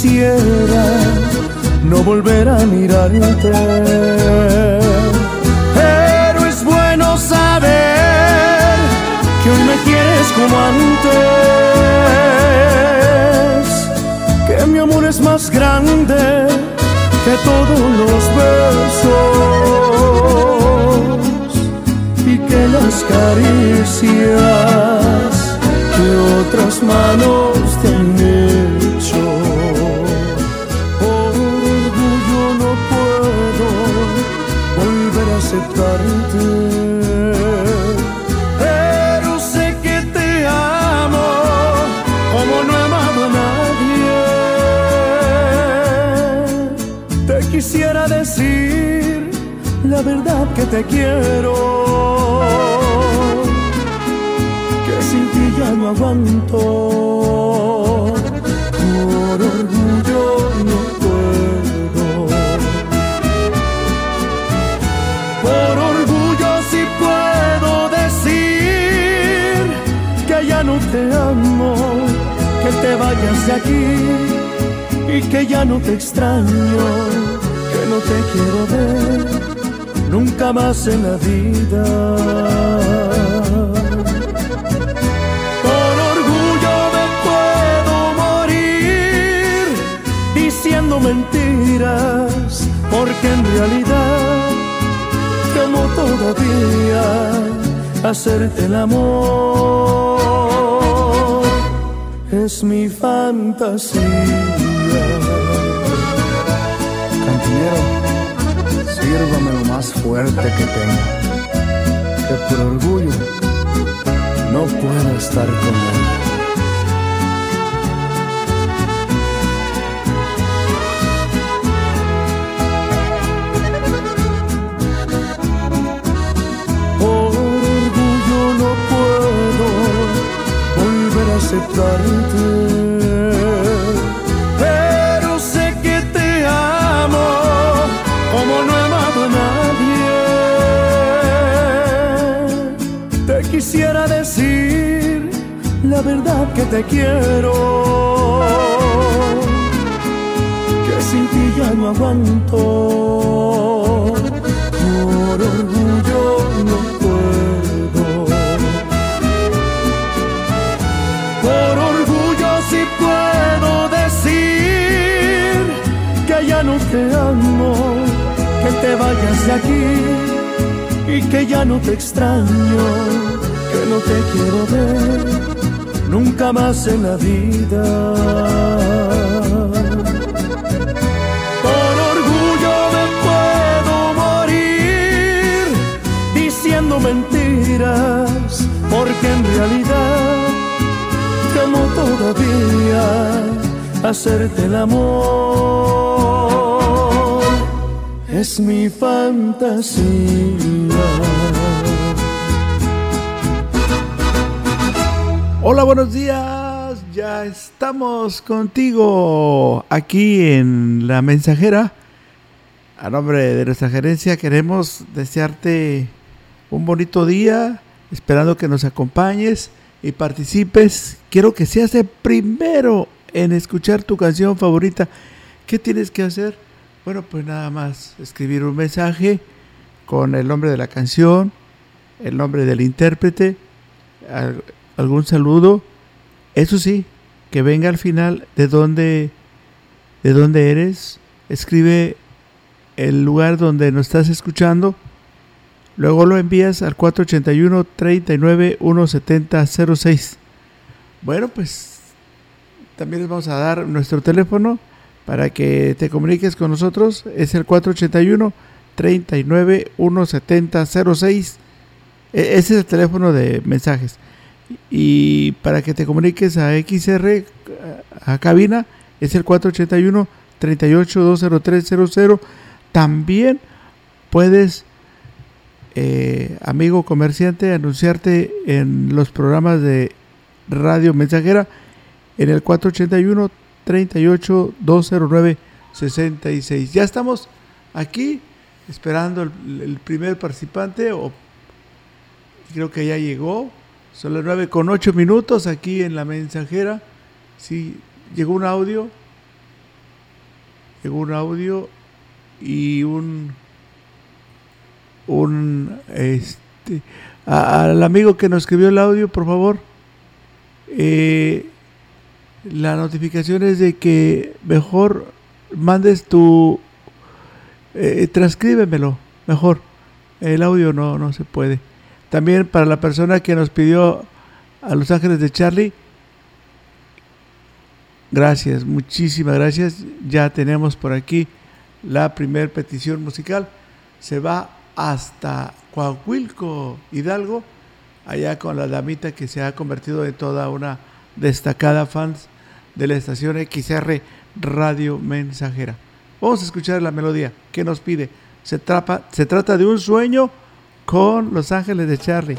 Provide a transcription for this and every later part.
Quisiera no volver a mirarte. Pero es bueno saber que hoy me quieres como antes. Que mi amor es más grande que todos los besos y que las caricias que otras manos te Pero sé que te amo como no he amado a nadie. Te quisiera decir la verdad que te quiero. Que sin ti ya no aguanto. Por y que ya no te extraño, que no te quiero ver nunca más en la vida. Por orgullo me puedo morir diciendo mentiras, porque en realidad temo todavía hacerte el amor es mi fantasía. Cantinero, sírvame lo más fuerte que tenga, que por orgullo no puedo estar con. Pero sé que te amo como no he amado a nadie. Te quisiera decir la verdad que te quiero. Que sin ti ya no aguanto. Vayas de aquí y que ya no te extraño, que no te quiero ver nunca más en la vida. Por orgullo me puedo morir diciendo mentiras, porque en realidad temo todavía hacerte el amor es mi fantasía. Hola, buenos días. Ya estamos contigo aquí en La Mensajera. A nombre de nuestra gerencia queremos desearte un bonito día, esperando que nos acompañes y participes. Quiero que seas el primero en escuchar tu canción favorita, ¿qué tienes que hacer? Bueno, pues nada más escribir un mensaje con el nombre de la canción, el nombre del intérprete, algún saludo. Eso sí, que venga al final de dónde, de dónde eres. Escribe el lugar donde nos estás escuchando. Luego lo envías al 481 39 170 06. Bueno, pues también les vamos a dar nuestro teléfono para que te comuniques con nosotros. Es el 481 39 170 06. Ese es el teléfono de mensajes. Y para que te comuniques a XR, a cabina, es el 481 38 20300. También puedes eh, amigo comerciante, anunciarte en los programas de radio mensajera en el 481 38 209 66. Ya estamos aquí esperando el, primer participante o creo que ya llegó. Son las 9 con 8 minutos aquí en la mensajera. Sí, llegó un audio. Llegó un audio y un un este al amigo que nos escribió el audio, por favor. Eh, la notificación es de que mejor mandes tu eh, transcríbemelo mejor. El audio no no se puede. También para la persona que nos pidió a Los Ángeles de Charlie. Gracias muchísimas gracias. Ya tenemos por aquí la primer petición musical. Se va hasta Coahuilco, Hidalgo, allá con la damita que se ha convertido en toda una destacada fans de la estación XR Radio Mensajera. Vamos a escuchar la melodía que nos pide. Se, se trata de un sueño con Los Ángeles de Charlie.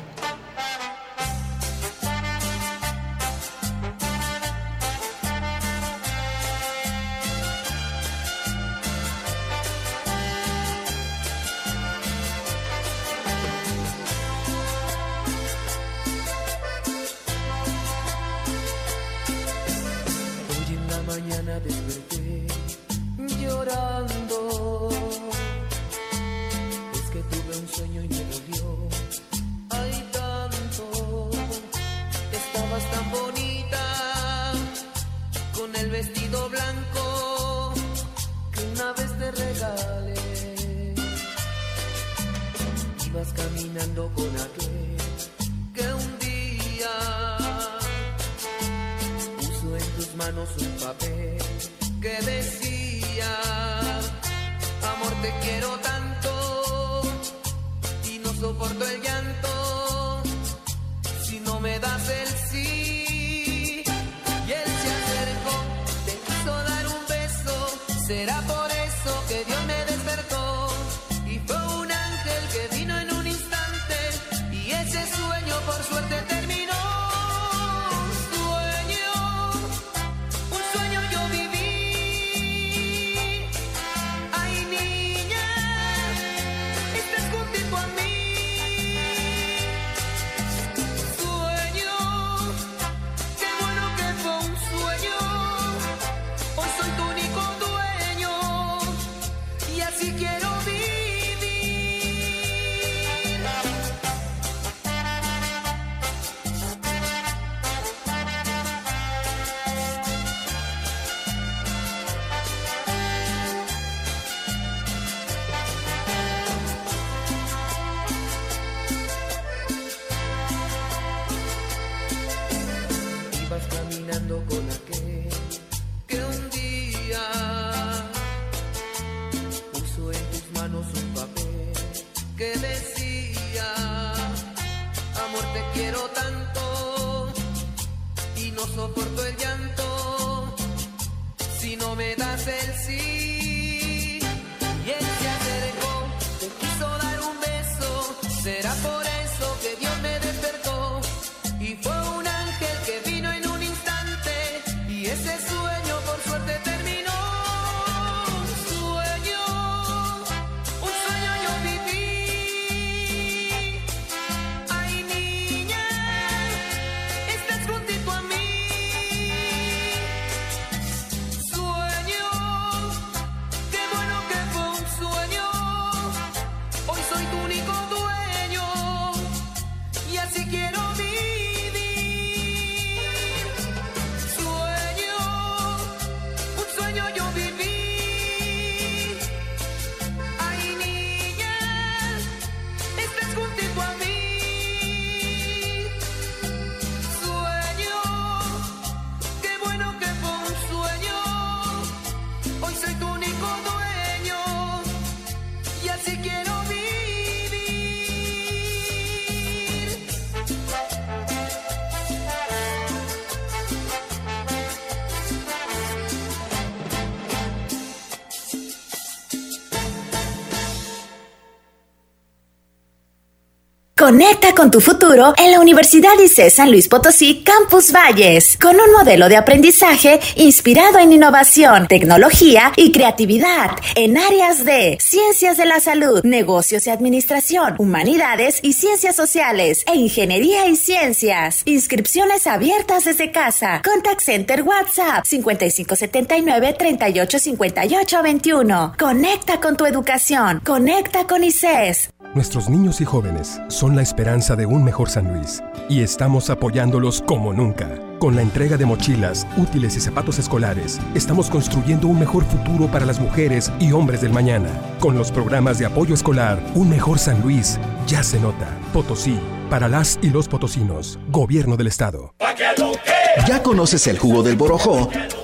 prometas el sí. Conecta con tu futuro en la Universidad ICE San Luis Potosí Campus Valles, con un modelo de aprendizaje inspirado en innovación, tecnología y creatividad en áreas de ciencias de la salud, negocios y administración, humanidades y ciencias sociales e ingeniería y ciencias. Inscripciones abiertas desde casa. Contact Center WhatsApp 5579 385821. Conecta con tu educación. Conecta con ICES. Nuestros niños y jóvenes son la esperanza de un mejor San Luis y estamos apoyándolos como nunca. Con la entrega de mochilas, útiles y zapatos escolares, estamos construyendo un mejor futuro para las mujeres y hombres del mañana. Con los programas de apoyo escolar, un mejor San Luis ya se nota. Potosí, para las y los potosinos, Gobierno del Estado. ¿Ya conoces el jugo del Borojó?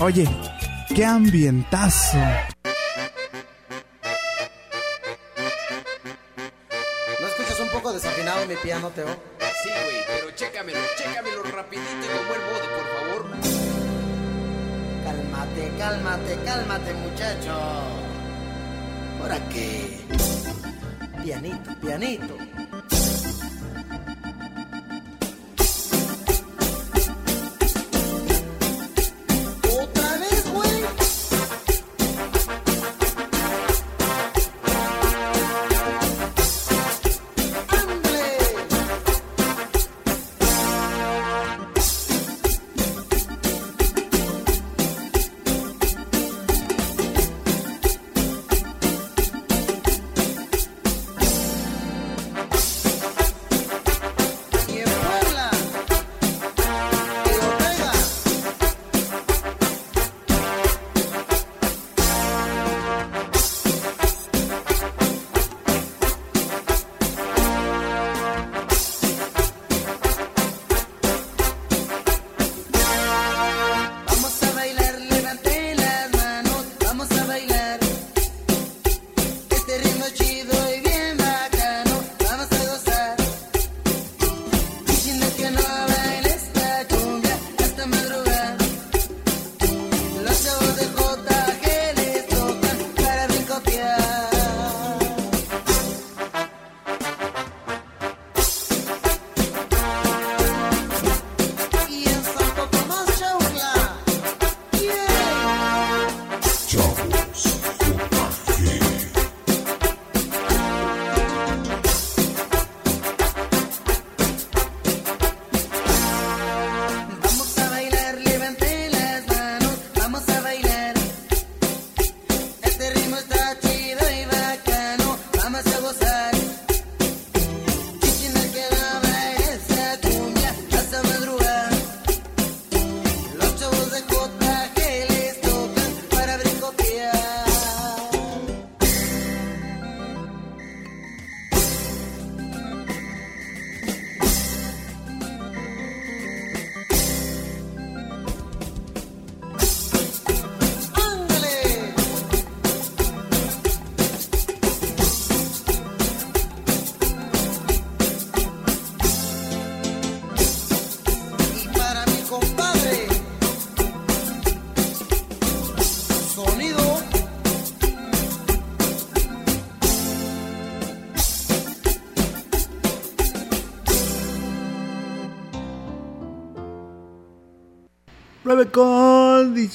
Oye, qué ambientazo. ¿No escuchas un poco desafinado mi piano, Teo? Sí, güey, pero chécamelo, chécamelo rapidito y con buen modo, por favor. Cálmate, cálmate, cálmate, muchacho. ¿Por qué? Pianito, pianito.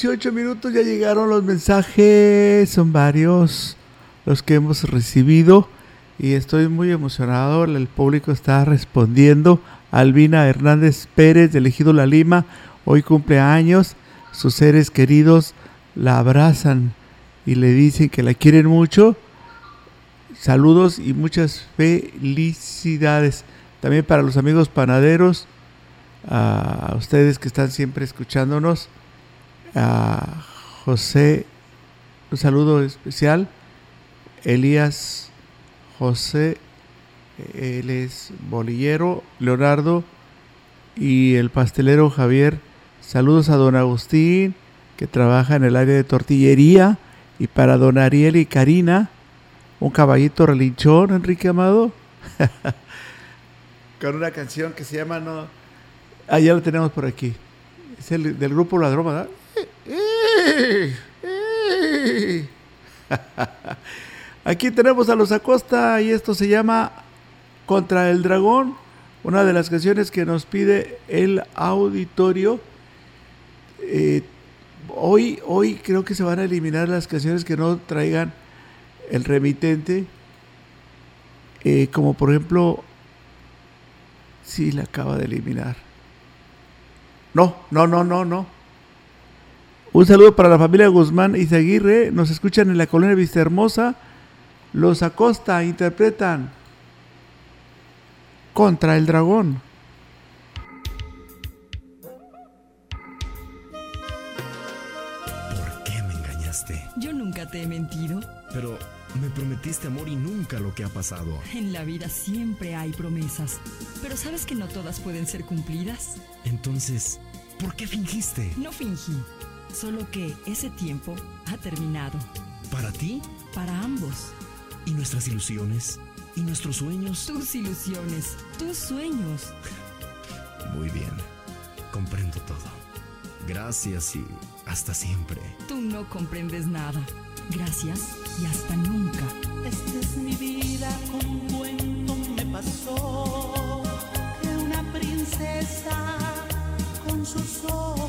18 minutos ya llegaron los mensajes, son varios los que hemos recibido y estoy muy emocionado. El público está respondiendo. Albina Hernández Pérez, de Ejido La Lima, hoy cumple años. Sus seres queridos la abrazan y le dicen que la quieren mucho. Saludos y muchas felicidades. También para los amigos panaderos, a ustedes que están siempre escuchándonos, a José, un saludo especial, Elías José, él es bolillero, Leonardo y el pastelero Javier. Saludos a don Agustín, que trabaja en el área de tortillería, y para don Ariel y Karina, un caballito relinchón, Enrique Amado. Con una canción que se llama No. Ah, ya lo tenemos por aquí. Es el del grupo Ladrón, ¿verdad? Aquí tenemos a los Acosta y esto se llama Contra el Dragón, una de las canciones que nos pide el auditorio. Eh, hoy, hoy creo que se van a eliminar las canciones que no traigan el remitente, eh, como por ejemplo, sí, la acaba de eliminar. No, no, no, no, no. Un saludo para la familia Guzmán y Zaguirre. Nos escuchan en la colonia Vista Hermosa. Los Acosta interpretan Contra el Dragón. ¿Por qué me engañaste? Yo nunca te he mentido. Pero me prometiste amor y nunca lo que ha pasado. En la vida siempre hay promesas, pero ¿sabes que no todas pueden ser cumplidas? Entonces, ¿por qué fingiste? No fingí, solo que ese tiempo ha terminado. ¿Para ti? Para ambos. ¿Y nuestras ilusiones? ¿Y nuestros sueños? Tus ilusiones, tus sueños. Muy bien, comprendo todo. Gracias y hasta siempre. Tú no comprendes nada. Gracias y hasta nunca. Esta es mi vida, con un cuento me pasó que una princesa con sus ojos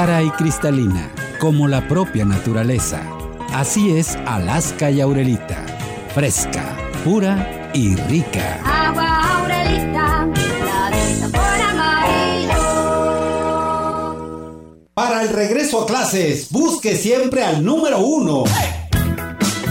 Clara y cristalina, como la propia naturaleza. Así es Alaska y Aurelita. Fresca, pura y rica. Agua Aurelita, ladita por amarillo. Para el regreso a clases, busque siempre al número uno.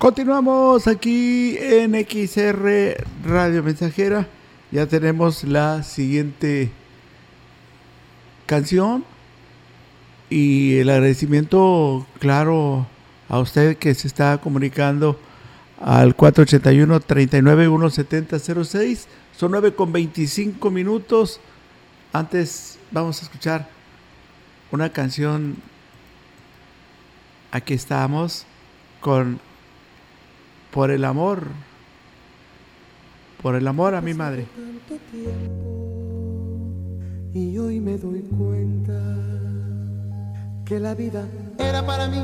Continuamos aquí en XR Radio Mensajera. Ya tenemos la siguiente canción. Y el agradecimiento, claro, a usted que se está comunicando al 481-39-170-06. Son 9 con 25 minutos. Antes vamos a escuchar una canción. Aquí estamos con Por el amor. Por el amor a mi madre. tanto tiempo y hoy me doy cuenta que la vida era para mí,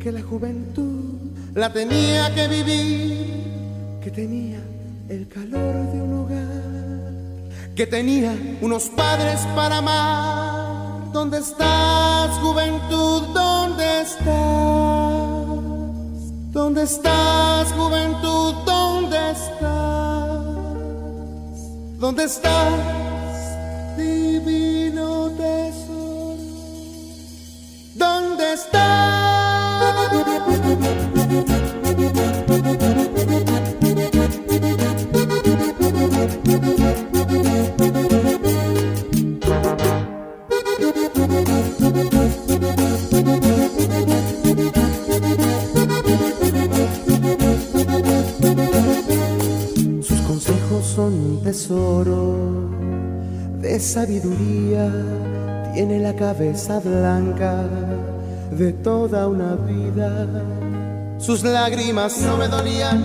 que la juventud la tenía que vivir, que tenía el calor de un hogar, que tenía unos padres para amar. ¿Dónde estás, juventud? ¿Dónde estás? ¿Dónde estás, juventud? ¿Dónde estás? ¿Dónde estás, divino tesoro? ¿Dónde Sus tesoro de sabiduría. Tiene la cabeza blanca de toda una vida. Sus lágrimas no me dolían,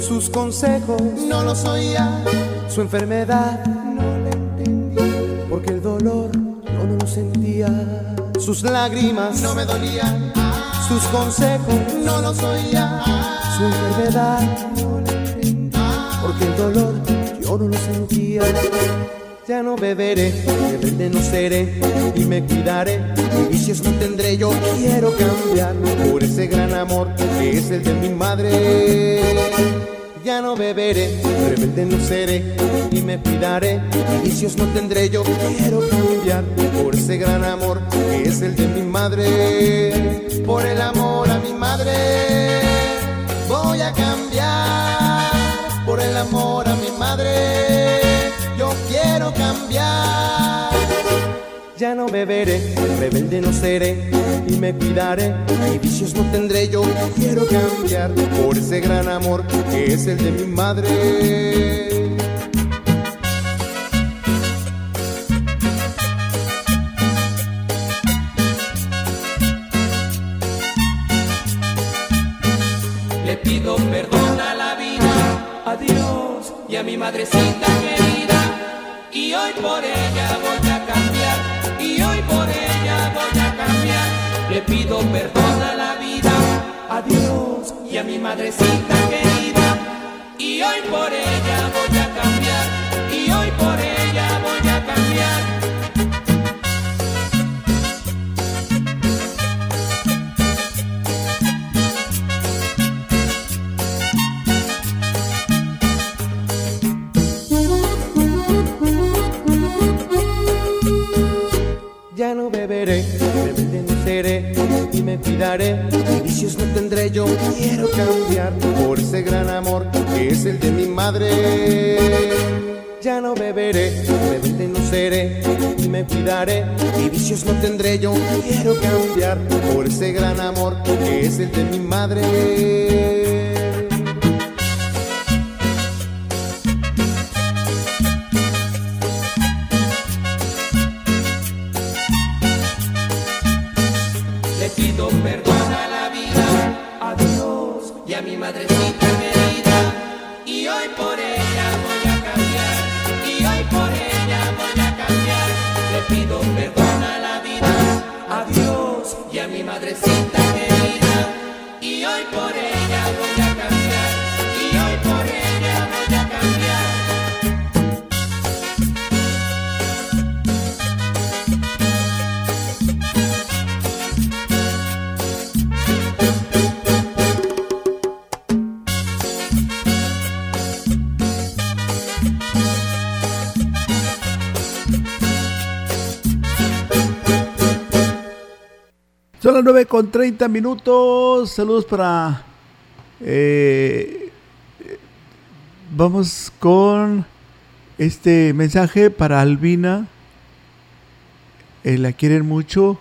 sus consejos no los oía, su enfermedad no la entendí, porque el dolor no lo sentía. Sus lágrimas no me dolían, sus consejos no los oía, su enfermedad no la entendí, porque el dolor lo. Ya no beberé, rebelde no seré y me cuidaré. Y vicios no tendré, yo quiero cambiar por ese gran amor que es el de mi madre. Ya no beberé, rebelde no seré y me cuidaré. Y vicios no tendré, yo quiero cambiar por ese gran amor que es el de mi madre. Por el amor a mi madre, voy a cambiar. Por el amor a yo quiero cambiar. Ya no beberé, rebelde no seré y me cuidaré. Y vicios no tendré, yo quiero cambiar por ese gran amor que es el de mi madre. Y a mi madrecita querida. Y hoy por ella voy a cambiar, y hoy por ella voy a cambiar. le pido perdón a la vida, a Dios y a mi madrecita querida. Y hoy por ella voy a cambiar, y hoy por ella voy a cambiar. Beberé, rebelde no seré y me cuidaré. Vicios no tendré, yo quiero cambiar por ese gran amor que es el de mi madre. Ya no beberé, rebelde no seré y me cuidaré. Y vicios no tendré, yo quiero cambiar por ese gran amor que es el de mi madre. 9 con 30 minutos. Saludos para. eh, vamos con este mensaje para Albina. Eh, la quieren mucho.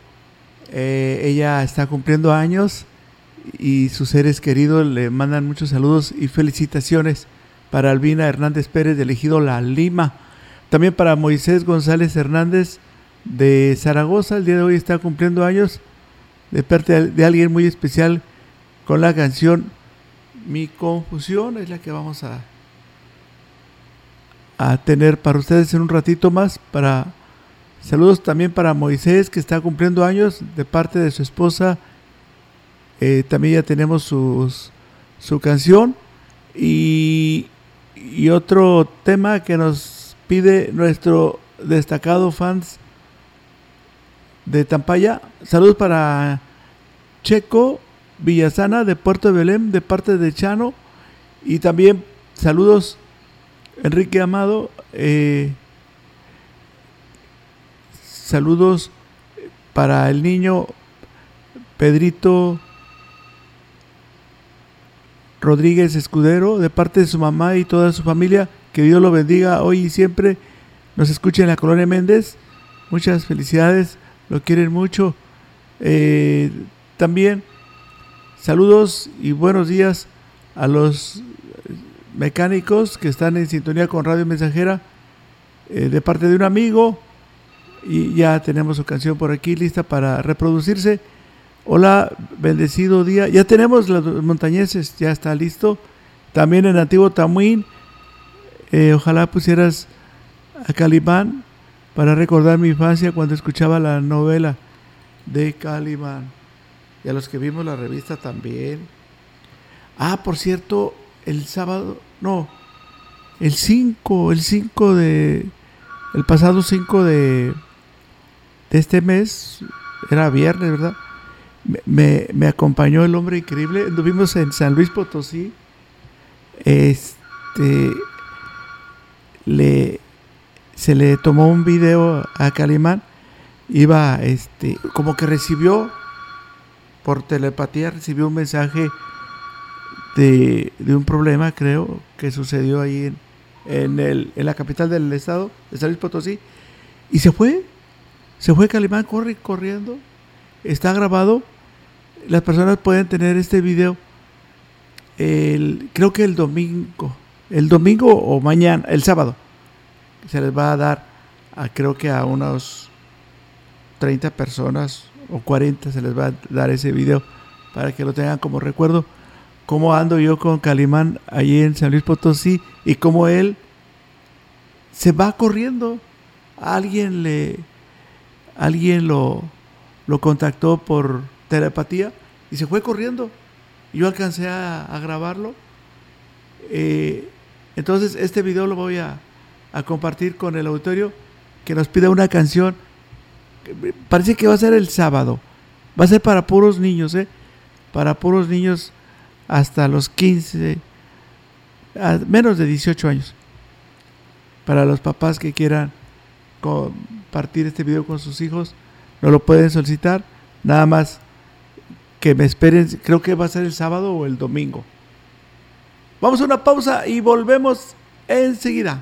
Eh, ella está cumpliendo años y sus seres queridos le mandan muchos saludos y felicitaciones para Albina Hernández Pérez Elegido La Lima. También para Moisés González Hernández de Zaragoza. El día de hoy está cumpliendo años de parte de alguien muy especial con la canción Mi Confusión. Es la que vamos a, a tener para ustedes en un ratito más. Para Saludos también para Moisés que está cumpliendo años de parte de su esposa. Eh, también ya tenemos sus, su canción. Y, y otro tema que nos pide nuestro destacado fans de Tampaya. Saludos para Checo Villasana de Puerto Belén de parte de Chano. Y también saludos Enrique Amado. eh, saludos para el niño Pedrito Rodríguez Escudero de parte de su mamá y toda su familia. Que Dios lo bendiga hoy y siempre. Nos escucha en la colonia Méndez. Muchas felicidades. Lo quieren mucho. Eh, también saludos y buenos días a los mecánicos que están en sintonía con Radio Mensajera eh, de parte de un amigo. Y ya tenemos su canción por aquí lista para reproducirse. Hola, bendecido día. Ya tenemos los montañeses, ya está listo. También en Antiguo Tamuín. eh, ojalá pusieras a Calimán para recordar mi infancia cuando escuchaba la novela de Calimán. Y a los que vimos la revista también. Ah, por cierto, el sábado, no, el 5, el 5 de, el pasado 5 de, de este mes, era viernes, ¿verdad? Me, me, acompañó el hombre increíble. Estuvimos en San Luis Potosí. Este le se le tomó un video a Calimán. Iba este como que recibió por telepatía recibió un mensaje de, de un problema, creo, que sucedió ahí en, en, el, en la capital del estado, de San Luis Potosí, y se fue, se fue Calimán, corre corriendo, está grabado, las personas pueden tener este video, el, creo que el domingo, el domingo o mañana, el sábado, se les va a dar, a, creo que a unos 30 personas o 40 se les va a dar ese video para que lo tengan como recuerdo cómo ando yo con Calimán allí en San Luis Potosí y cómo él se va corriendo. Alguien le alguien lo, lo contactó por telepatía y se fue corriendo. Yo alcancé a, grabarlo. Eh, entonces este video lo voy a, a compartir con el auditorio que nos pide una canción. Parece que va a ser el sábado. Va a ser para puros niños, ¿eh? Para puros niños hasta los 15, a menos de 18 años. Para los papás que quieran compartir este video con sus hijos, no lo pueden solicitar. Nada más que me esperen, creo que va a ser el sábado o el domingo. Vamos a una pausa y volvemos enseguida.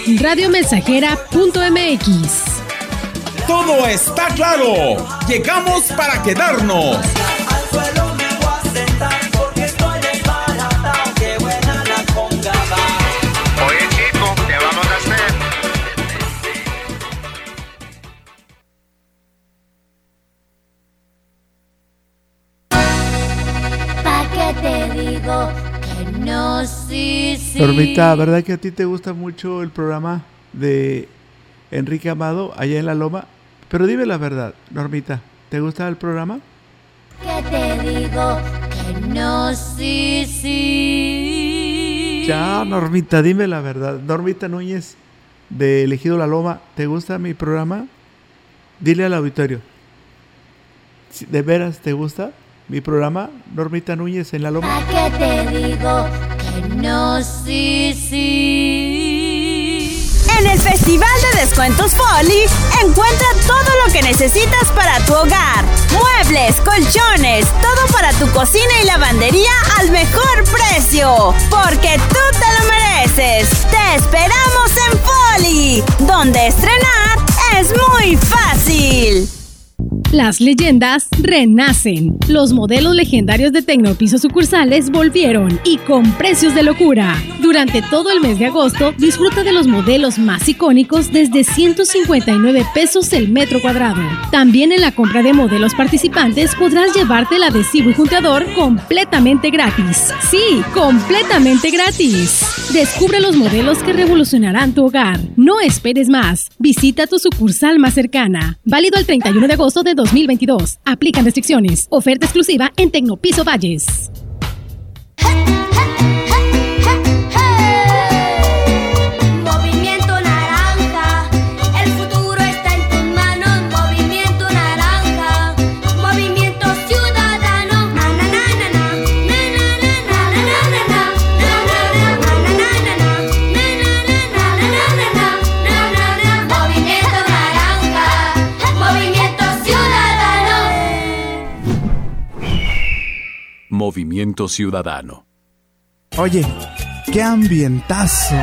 Radiomensajera.mx. todo está claro. Llegamos para quedarnos. Sí? Normita, ¿verdad que a ti te gusta mucho el programa de Enrique Amado allá en La Loma? Pero dime la verdad, Normita, ¿te gusta el programa? ¿Qué te digo que no, sí, sí? Ya, Normita, dime la verdad. Normita Núñez de Elegido La Loma, ¿te gusta mi programa? Dile al auditorio. ¿De veras te gusta mi programa? Normita Núñez en La Loma. ¿Pa' qué te digo que no, sí, sí? En el Festival de Descuentos Folly, encuentra todo lo que necesitas para tu hogar. Muebles, colchones, todo para tu cocina y lavandería al mejor precio. Porque tú te lo mereces. Te esperamos en Folly, donde estrenar es muy fácil. Las leyendas renacen. Los modelos legendarios de Tecnopiso sucursales volvieron y con precios de locura. Durante todo el mes de agosto, disfruta de los modelos más icónicos desde 159 pesos el metro cuadrado. También en la compra de modelos participantes podrás llevarte el adhesivo y junteador completamente gratis. Sí, completamente gratis. Descubre los modelos que revolucionarán tu hogar. No esperes más. Visita tu sucursal más cercana. Válido el 31 de agosto de 2022. Aplican restricciones. Oferta exclusiva en Tecnopiso Valles. Movimiento Ciudadano. Oye, qué ambientazo.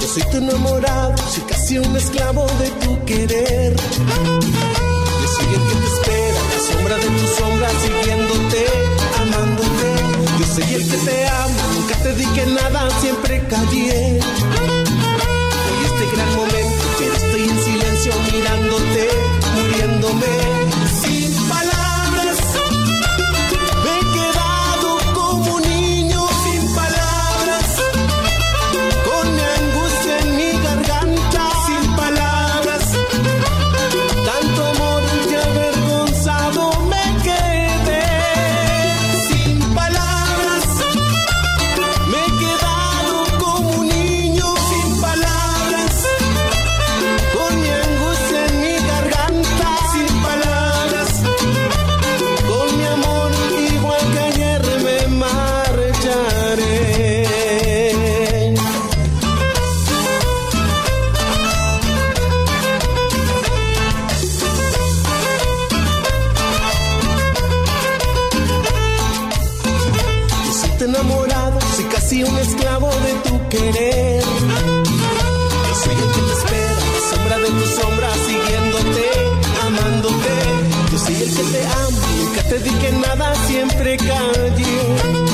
Yo soy tu enamorado, soy casi un esclavo de tu querer. Yo soy el que te espera, la sombra de tu sombra, soy el que te amo, nunca te dije nada, siempre callé. Hoy este gran momento, pero estoy en silencio mirándote, muriéndome. Querer. Yo soy el que te espera, sombra de tu sombra, siguiéndote, amándote. Yo soy el que te amo, nunca te dije nada, siempre callé.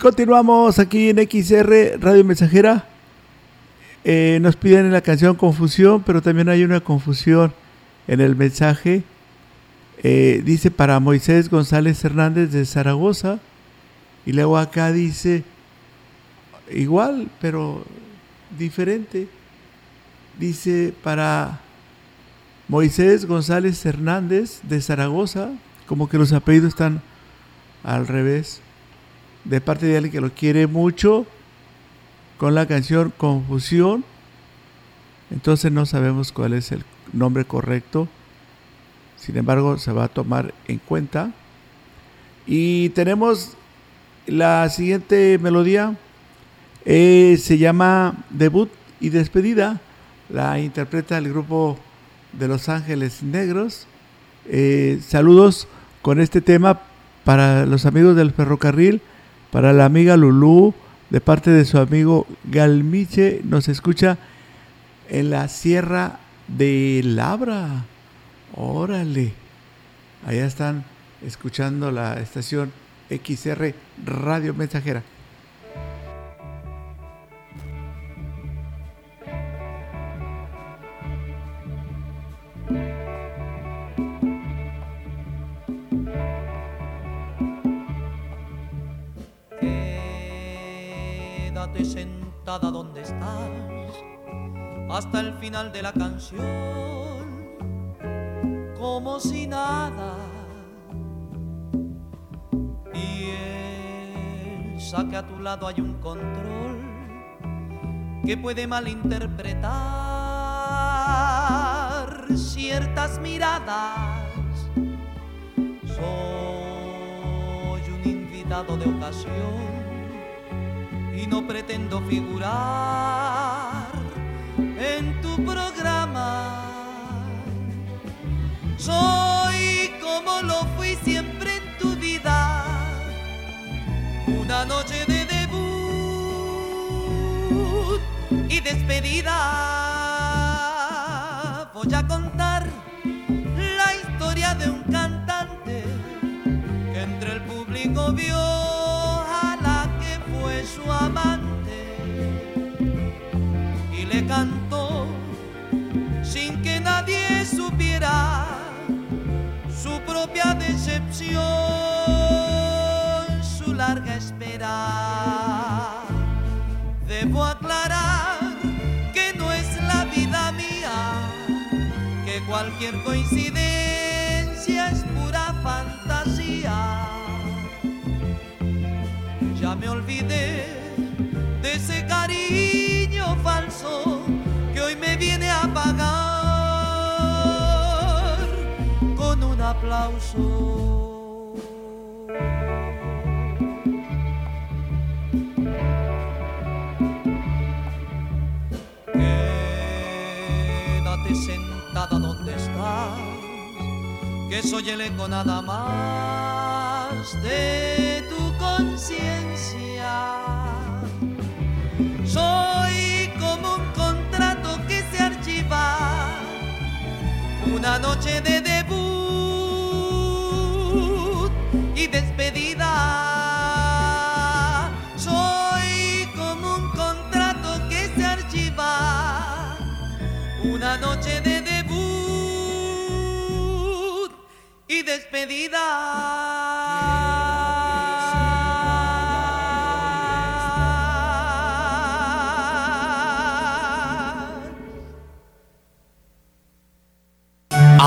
Continuamos aquí en XR Radio Mensajera. Eh, nos piden en la canción confusión, pero también hay una confusión en el mensaje. Eh, dice para Moisés González Hernández de Zaragoza. Y luego acá dice igual, pero diferente. Dice para Moisés González Hernández de Zaragoza, como que los apellidos están al revés, de parte de alguien que lo quiere mucho, con la canción Confusión. Entonces no sabemos cuál es el nombre correcto. Sin embargo, se va a tomar en cuenta. Y tenemos la siguiente melodía. eh, se llama Debut y Despedida. La interpreta el grupo de Los Ángeles Negros. Eh, saludos con este tema para los amigos del ferrocarril, para la amiga Lulú, de parte de su amigo Galmiche, nos escucha en la Sierra de Labra. Órale. Allá están escuchando la estación XR Radio Mensajera. Sentada donde estás hasta el final de la canción, como si nada. Piensa que a tu lado hay un control que puede malinterpretar ciertas miradas. Soy un invitado de ocasión y no pretendo figurar en tu programa. Soy como lo fui siempre en tu vida, una noche de debut y despedida. Voy a contar la historia de un cantante que entre el público vio cantó sin que nadie supiera su propia decepción, su larga espera. Debo aclarar que no es la vida mía, que cualquier coincidencia es pura fantasía. Ya me olvidé de ese cariño falso viene a pagar con un aplauso. Quédate sentada donde estás, que soy el eco nada más de tu conciencia. Soy una noche de debut y despedida. Soy como un contrato que se archiva, una noche de debut y despedida.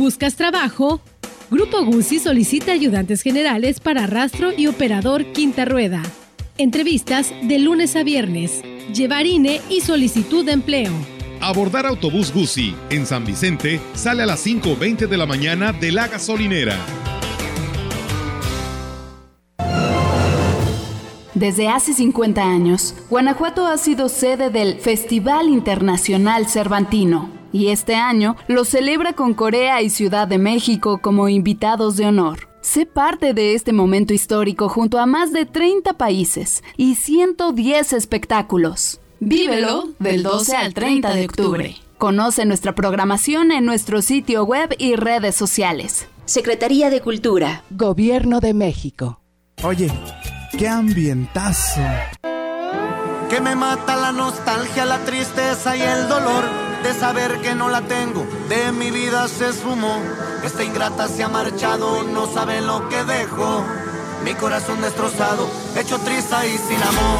¿Buscas trabajo? Grupo Guzzi solicita ayudantes generales para rastro y operador quinta rueda. Entrevistas de lunes a viernes. Llevar INE y solicitud de empleo. Abordar autobús Guzzi en San Vicente sale a las 5.20 de la mañana de la gasolinera. Desde hace 50 años, Guanajuato ha sido sede del Festival Internacional Cervantino y este año lo celebra con Corea y Ciudad de México como invitados de honor. Sé parte de este momento histórico junto a más de 30 países y 110 espectáculos. Vívelo del 12 al 30 de octubre. Conoce nuestra programación en nuestro sitio web y redes sociales. Secretaría de Cultura. Gobierno de México. Oye, qué ambientazo. Que me mata la nostalgia, la tristeza y el dolor de saber que no la tengo. De mi vida se esfumó. Esta ingrata se ha marchado, no sabe lo que dejó. Mi corazón destrozado, hecho triste y sin amor.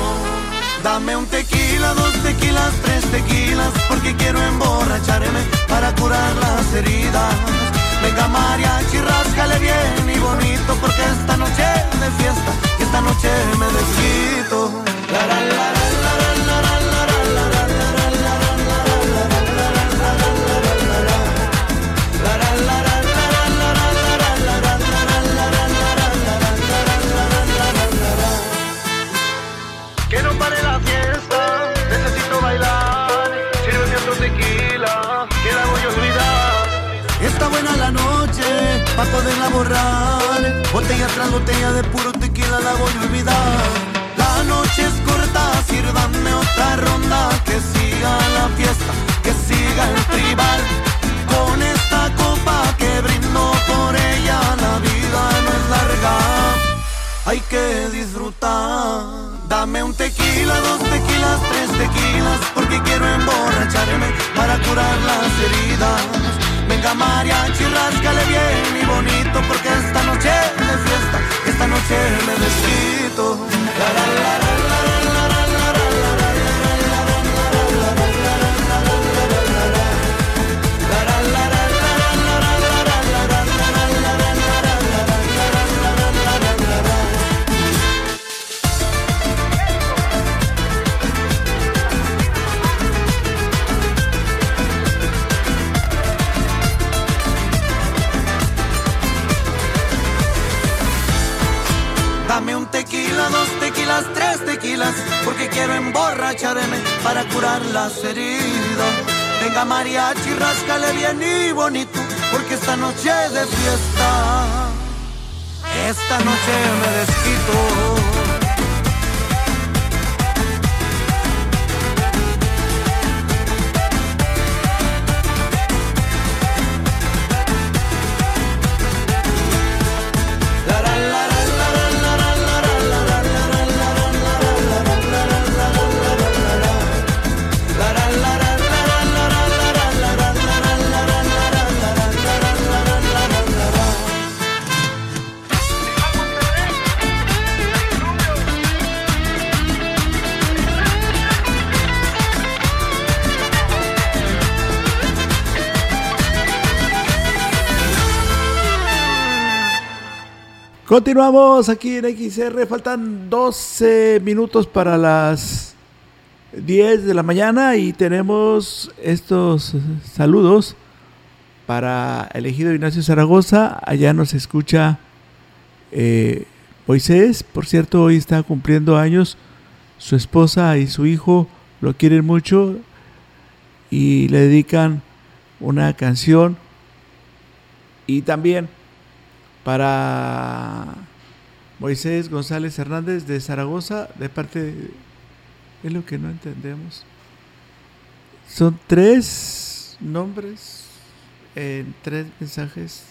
Dame un tequila, dos tequilas, tres tequilas, porque quiero emborracharme para curar las heridas. Venga mariachi, ráscale bien y bonito, porque esta noche de fiesta, y esta noche me desquito. Pa' poderla borrar. Botella tras botella de puro tequila la voy a olvidar. La noche es corta, sírvanme otra ronda. Que turn the sun. Mariachi, ráscale bien y bonito, porque esta noche de fiesta, esta noche me desquito. Continuamos aquí en XR. Faltan 12 minutos para las 10 de la mañana y tenemos estos saludos para el ejido Ignacio Zaragoza. Allá nos escucha eh, Moisés. Por cierto, hoy está cumpliendo años. Su esposa y su hijo lo quieren mucho y le dedican una canción. Y también para Moisés González Hernández de Zaragoza, de parte de... Es lo que no entendemos. Son tres nombres en tres mensajes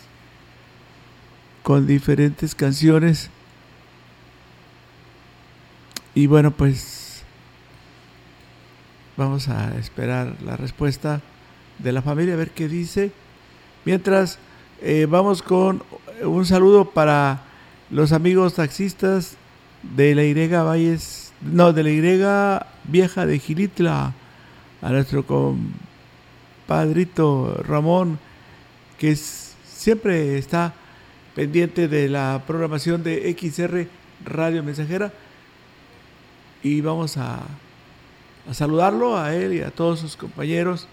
con diferentes canciones. Y bueno, pues vamos a esperar la respuesta de la familia, a ver qué dice. Mientras, eh, vamos con un saludo para los amigos taxistas de la Y Valles, no, de la Y Vieja de Gilitla, a nuestro compadrito Ramón, que siempre está pendiente de la programación de XR Radio Mensajera. Y vamos a, a saludarlo a él y a todos sus compañeros.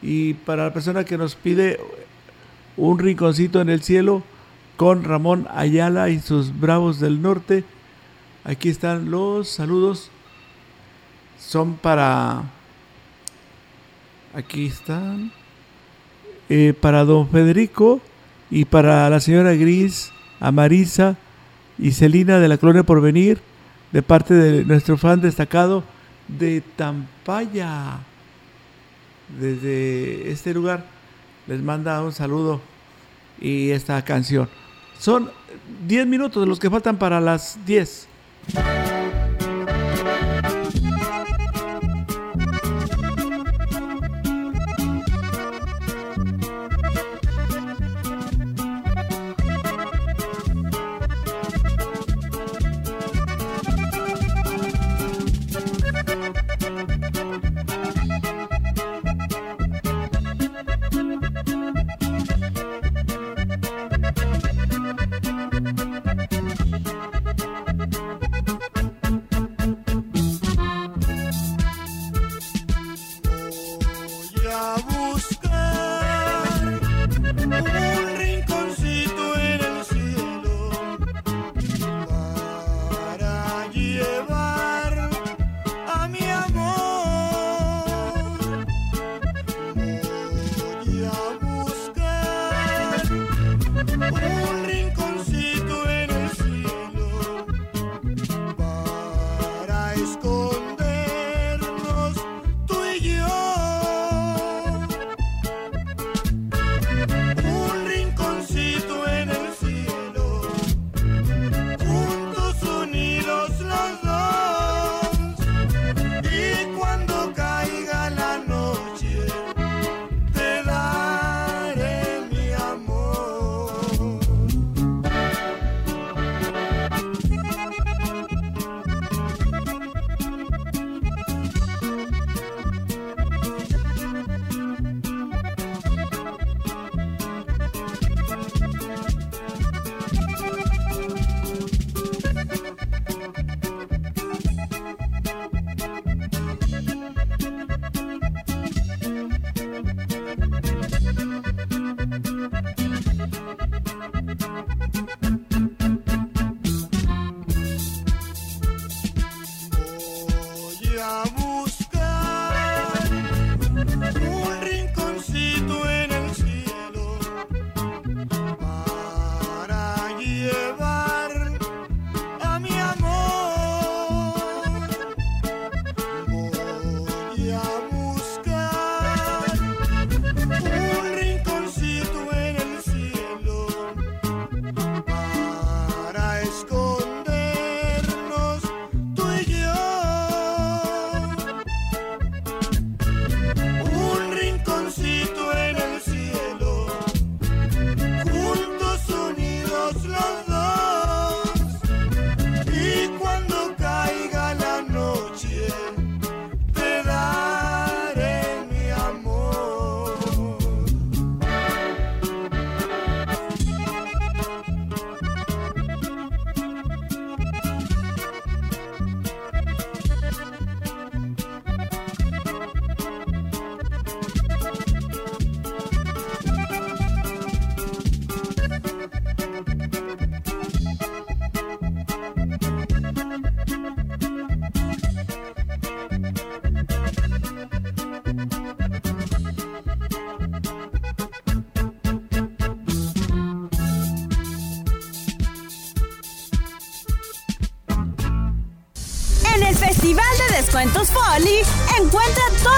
Y para la persona que nos pide un rinconcito en el cielo con Ramón Ayala y sus Bravos del Norte, aquí están los saludos. Son para... Aquí están. eh, para don Federico y para la señora Gris, a Marisa y Celina de la Colonia Porvenir, de parte de nuestro fan destacado de Tampaya. Desde este lugar les manda un saludo y esta canción. Son 10 minutos los que faltan para las 10.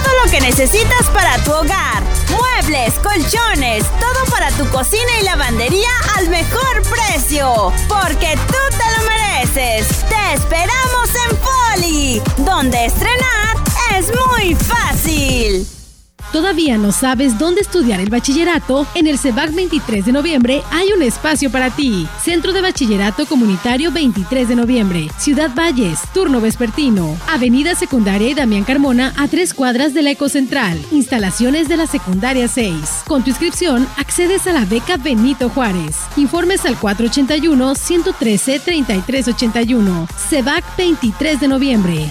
Todo lo que necesitas para tu hogar. Muebles, colchones, todo para tu cocina y lavandería al mejor precio. Porque tú te lo mereces. Te esperamos en Folly, donde estrenar es muy fácil. ¿Todavía no sabes dónde estudiar el bachillerato? En el CEBAC 23 de noviembre hay un espacio para ti. Centro de Bachillerato Comunitario 23 de noviembre, Ciudad Valles, turno vespertino, Avenida Secundaria y Damián Carmona a tres cuadras de la Ecocentral. Instalaciones de la Secundaria 6. Con tu inscripción accedes a la beca Benito Juárez. Informes al 481-113-3381. CEBAC 23 de noviembre.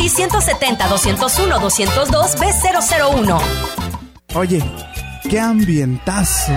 170-201-202-B001. Oye, qué ambientazo.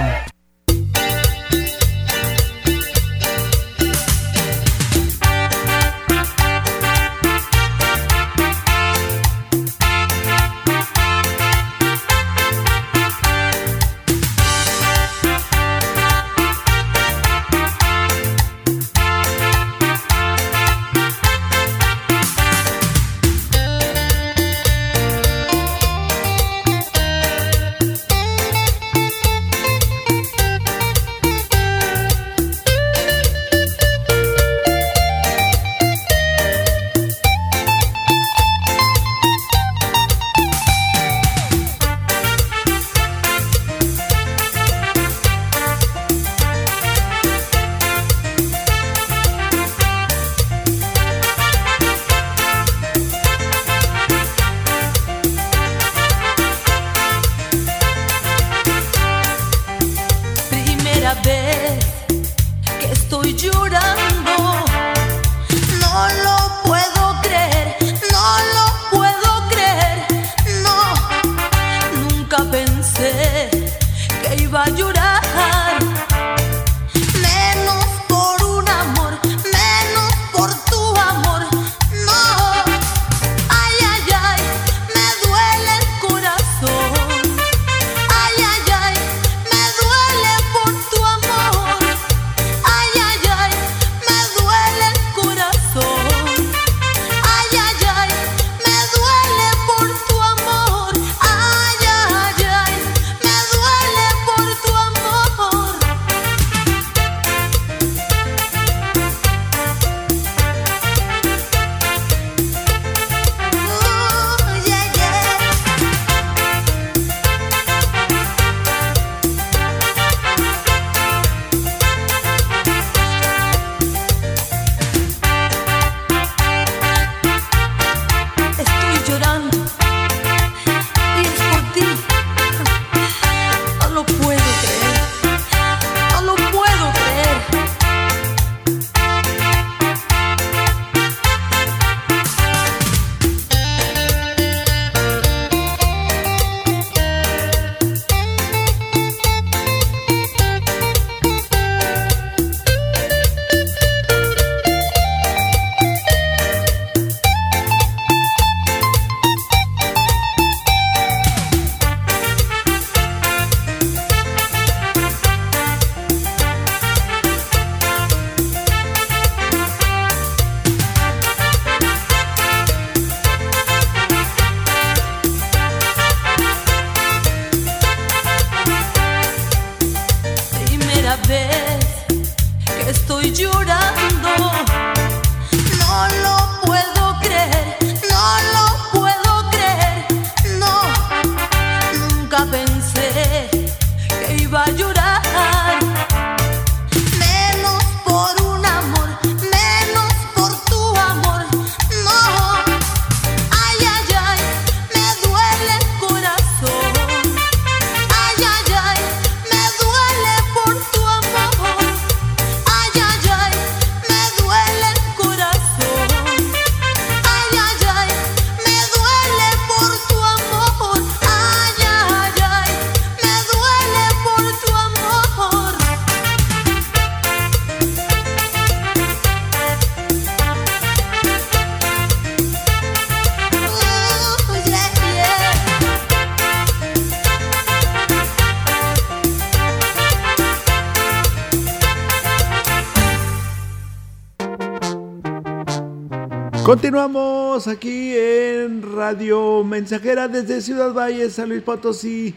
Mensajera desde Ciudad Valle, San Luis Potosí,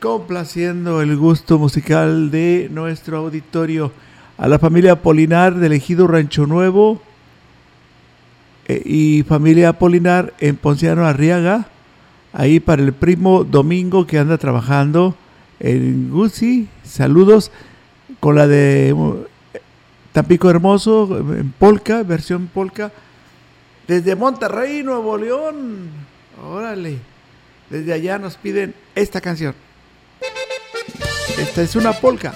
complaciendo el gusto musical de nuestro auditorio. A la familia Polinar del Ejido Rancho Nuevo eh, y familia Polinar en Ponciano Arriaga, ahí para el primo Domingo que anda trabajando en Gucci. Saludos con la de eh, Tampico Hermoso en Polka, versión Polka. Desde Monterrey, Nuevo León. Órale. Desde allá nos piden esta canción. Esta es una polka.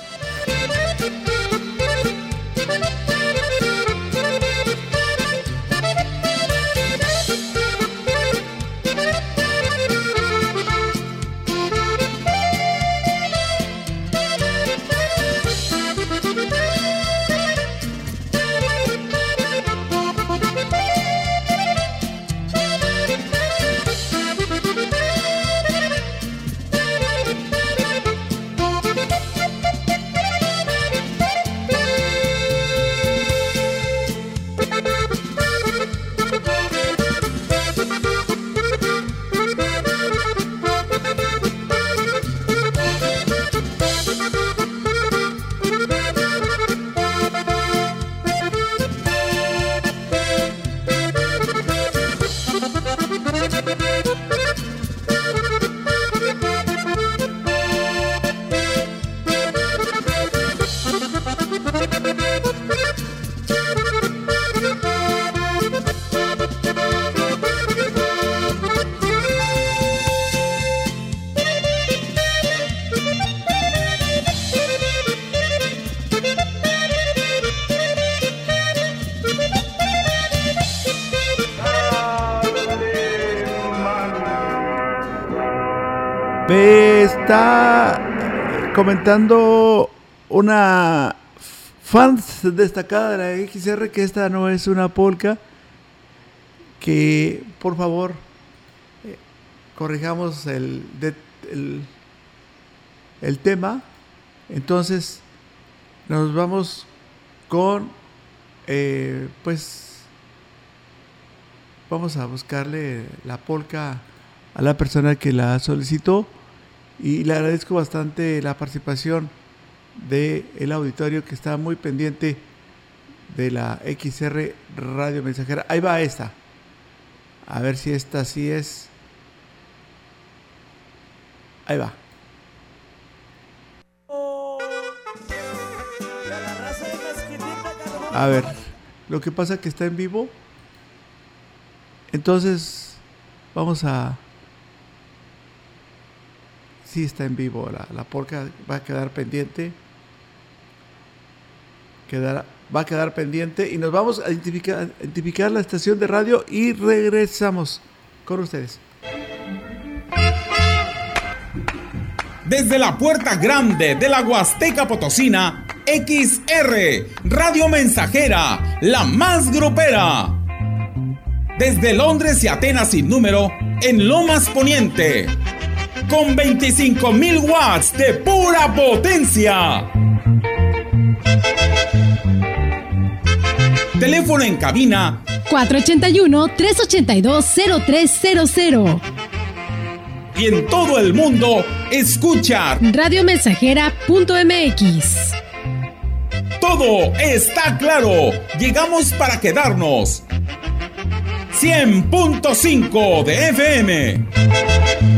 Comentando una fans destacada de la XR que esta no es una polka. Que por favor eh, corrijamos el, el, tema. Entonces nos vamos con eh, pues vamos a buscarle la polka a la persona que la solicitó y le agradezco bastante la participación del el auditorio que está muy pendiente de la XR Radio Mensajera. Ahí va esta. A ver si esta sí es. Ahí va. A ver, lo que pasa que está en vivo. Entonces, vamos a... Sí está en vivo, la, la porca va a quedar pendiente. Quedará- va a quedar pendiente y nos vamos a identificar, identificar la estación de radio y regresamos con ustedes. Desde la puerta grande de la Huasteca Potosina, XR, Radio Mensajera, la más grupera. Desde Londres y Atenas sin número, en Lomas Poniente. Con 25.000 watts de pura potencia. Teléfono en cabina 481-382-0300. y en todo el mundo, escucha. Radiomensajera.mx. Todo está claro. Llegamos para quedarnos. 100.5 de FM.